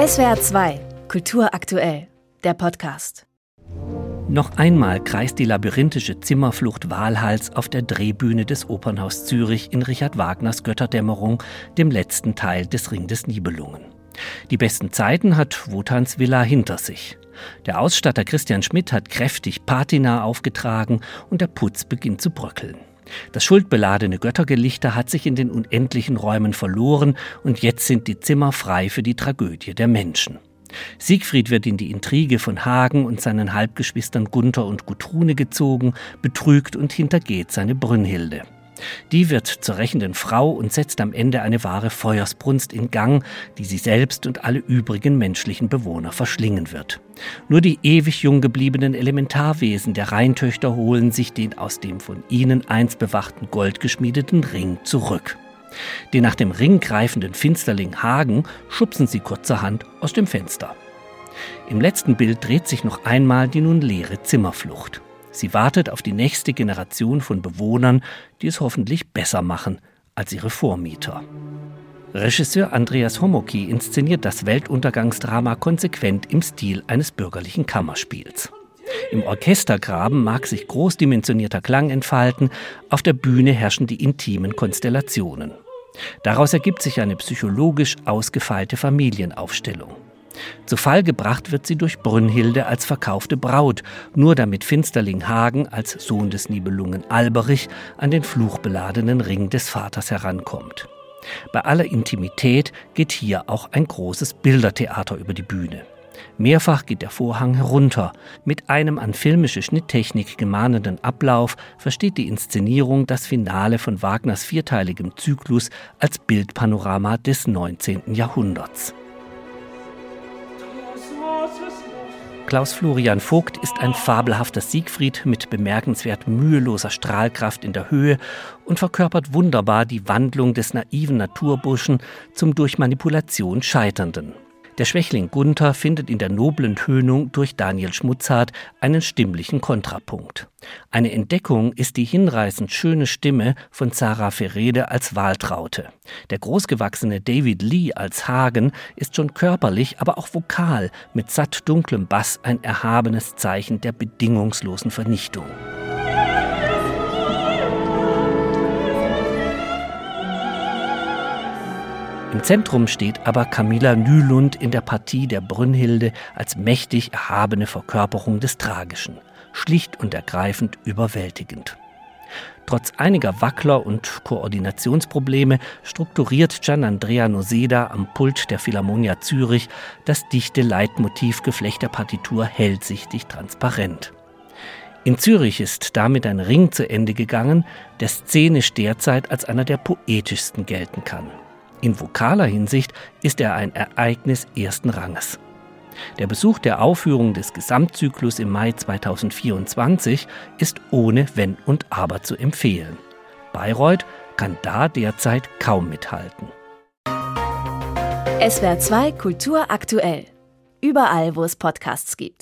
SWR 2, Kultur aktuell, der Podcast. Noch einmal kreist die labyrinthische Zimmerflucht Walhals auf der Drehbühne des Opernhaus Zürich in Richard Wagners Götterdämmerung, dem letzten Teil des Ring des Nibelungen. Die besten Zeiten hat Wotans Villa hinter sich. Der Ausstatter Christian Schmidt hat kräftig Patina aufgetragen und der Putz beginnt zu bröckeln. Das schuldbeladene Göttergelichter hat sich in den unendlichen Räumen verloren und jetzt sind die Zimmer frei für die Tragödie der Menschen. Siegfried wird in die Intrige von Hagen und seinen Halbgeschwistern Gunther und Gutrune gezogen, betrügt und hintergeht seine Brünnhilde. Die wird zur rächenden Frau und setzt am Ende eine wahre Feuersbrunst in Gang, die sie selbst und alle übrigen menschlichen Bewohner verschlingen wird. Nur die ewig jung gebliebenen Elementarwesen der Rheintöchter holen sich den aus dem von ihnen einst bewachten Gold geschmiedeten Ring zurück. Den nach dem Ring greifenden Finsterling Hagen schubsen sie kurzerhand aus dem Fenster. Im letzten Bild dreht sich noch einmal die nun leere Zimmerflucht. Sie wartet auf die nächste Generation von Bewohnern, die es hoffentlich besser machen als ihre Vormieter. Regisseur Andreas Homoki inszeniert das Weltuntergangsdrama konsequent im Stil eines bürgerlichen Kammerspiels. Im Orchestergraben mag sich großdimensionierter Klang entfalten, auf der Bühne herrschen die intimen Konstellationen. Daraus ergibt sich eine psychologisch ausgefeilte Familienaufstellung. Zu Fall gebracht wird sie durch Brünnhilde als verkaufte Braut, nur damit Finsterling Hagen als Sohn des Nibelungen Alberich an den fluchbeladenen Ring des Vaters herankommt. Bei aller Intimität geht hier auch ein großes Bildertheater über die Bühne. Mehrfach geht der Vorhang herunter. Mit einem an filmische Schnitttechnik gemahnenden Ablauf versteht die Inszenierung das Finale von Wagners vierteiligem Zyklus als Bildpanorama des 19. Jahrhunderts. Klaus Florian Vogt ist ein fabelhafter Siegfried mit bemerkenswert müheloser Strahlkraft in der Höhe und verkörpert wunderbar die Wandlung des naiven Naturburschen zum durch Manipulation Scheiternden. Der Schwächling Gunther findet in der noblen Tönung durch Daniel Schmutzhardt einen stimmlichen Kontrapunkt. Eine Entdeckung ist die hinreißend schöne Stimme von Sarah Ferrede als Waltraute. Der großgewachsene David Lee als Hagen ist schon körperlich, aber auch vokal mit satt dunklem Bass ein erhabenes Zeichen der bedingungslosen Vernichtung. Im Zentrum steht aber Camilla Nylund in der Partie der Brünnhilde als mächtig erhabene Verkörperung des Tragischen, schlicht und ergreifend überwältigend. Trotz einiger Wackler und Koordinationsprobleme strukturiert Gian Andrea Noseda am Pult der Philharmonia Zürich das dichte Leitmotivgeflecht der Partitur hellsichtig transparent. In Zürich ist damit ein Ring zu Ende gegangen, der szenisch derzeit als einer der poetischsten gelten kann. In vokaler Hinsicht ist er ein Ereignis ersten Ranges. Der Besuch der Aufführung des Gesamtzyklus im Mai 2024 ist ohne Wenn und Aber zu empfehlen. Bayreuth kann da derzeit kaum mithalten. SWR 2 Kultur aktuell. Überall, wo es Podcasts gibt.